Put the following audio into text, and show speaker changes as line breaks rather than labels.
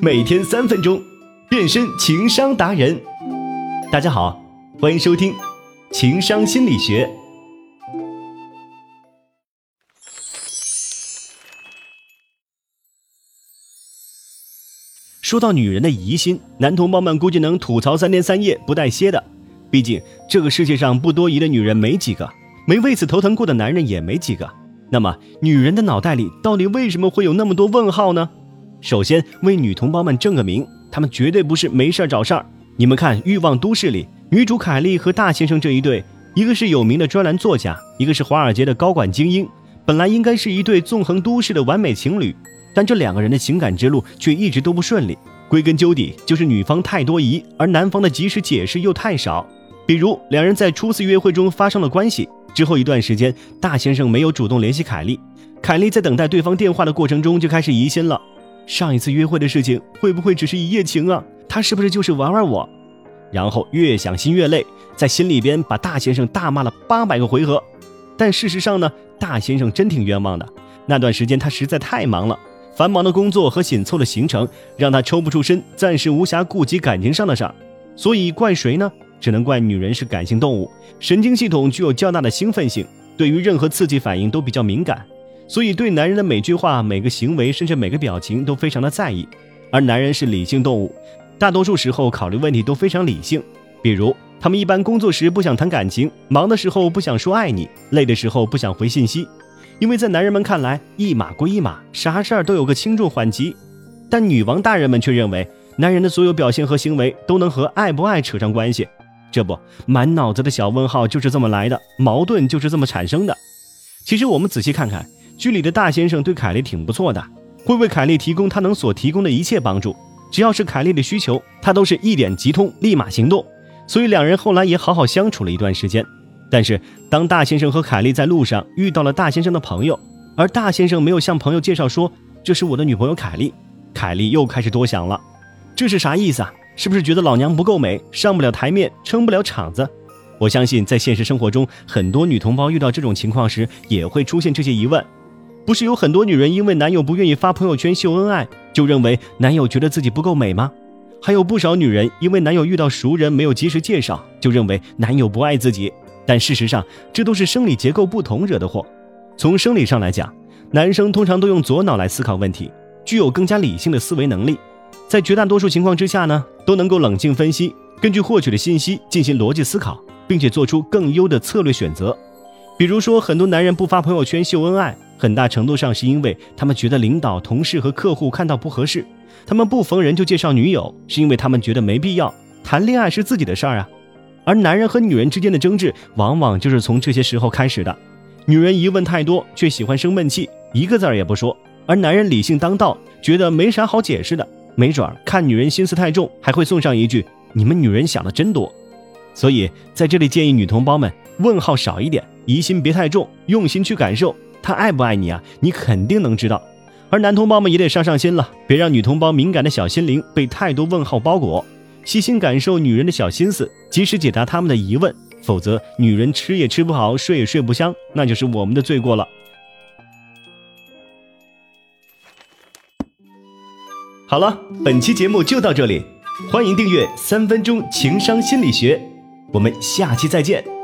每天三分钟，变身情商达人。大家好，欢迎收听情商心理学。说到女人的疑心，男同胞们估计能吐槽三天三夜不带歇的。毕竟这个世界上不多疑的女人没几个，没为此头疼过的男人也没几个。那么，女人的脑袋里到底为什么会有那么多问号呢？首先为女同胞们正个名，她们绝对不是没事找事儿。你们看《欲望都市》里，女主凯莉和大先生这一对，一个是有名的专栏作家，一个是华尔街的高管精英，本来应该是一对纵横都市的完美情侣，但这两个人的情感之路却一直都不顺利。归根究底，就是女方太多疑，而男方的及时解释又太少。比如，两人在初次约会中发生了关系。之后一段时间，大先生没有主动联系凯莉，凯莉在等待对方电话的过程中就开始疑心了。上一次约会的事情会不会只是一夜情啊？他是不是就是玩玩我？然后越想心越累，在心里边把大先生大骂了八百个回合。但事实上呢，大先生真挺冤枉的。那段时间他实在太忙了，繁忙的工作和紧凑的行程让他抽不出身，暂时无暇顾及感情上的事儿。所以怪谁呢？只能怪女人是感性动物，神经系统具有较大的兴奋性，对于任何刺激反应都比较敏感，所以对男人的每句话、每个行为，甚至每个表情都非常的在意。而男人是理性动物，大多数时候考虑问题都非常理性。比如，他们一般工作时不想谈感情，忙的时候不想说爱你，累的时候不想回信息，因为在男人们看来，一码归一码，啥事儿都有个轻重缓急。但女王大人们却认为，男人的所有表现和行为都能和爱不爱扯上关系。这不，满脑子的小问号就是这么来的，矛盾就是这么产生的。其实我们仔细看看，剧里的大先生对凯莉挺不错的，会为凯莉提供他能所提供的一切帮助，只要是凯莉的需求，他都是一点即通，立马行动。所以两人后来也好好相处了一段时间。但是当大先生和凯莉在路上遇到了大先生的朋友，而大先生没有向朋友介绍说这是我的女朋友凯莉，凯莉又开始多想了，这是啥意思啊？是不是觉得老娘不够美，上不了台面，撑不了场子？我相信在现实生活中，很多女同胞遇到这种情况时，也会出现这些疑问。不是有很多女人因为男友不愿意发朋友圈秀恩爱，就认为男友觉得自己不够美吗？还有不少女人因为男友遇到熟人没有及时介绍，就认为男友不爱自己。但事实上，这都是生理结构不同惹的祸。从生理上来讲，男生通常都用左脑来思考问题，具有更加理性的思维能力。在绝大多数情况之下呢，都能够冷静分析，根据获取的信息进行逻辑思考，并且做出更优的策略选择。比如说，很多男人不发朋友圈秀恩爱，很大程度上是因为他们觉得领导、同事和客户看到不合适；他们不逢人就介绍女友，是因为他们觉得没必要。谈恋爱是自己的事儿啊。而男人和女人之间的争执，往往就是从这些时候开始的。女人疑问太多，却喜欢生闷气，一个字儿也不说；而男人理性当道，觉得没啥好解释的。没准儿看女人心思太重，还会送上一句：“你们女人想的真多。”所以在这里建议女同胞们问号少一点，疑心别太重，用心去感受他爱不爱你啊，你肯定能知道。而男同胞们也得上上心了，别让女同胞敏感的小心灵被太多问号包裹，细心感受女人的小心思，及时解答他们的疑问，否则女人吃也吃不好，睡也睡不香，那就是我们的罪过了。好了，本期节目就到这里，欢迎订阅《三分钟情商心理学》，我们下期再见。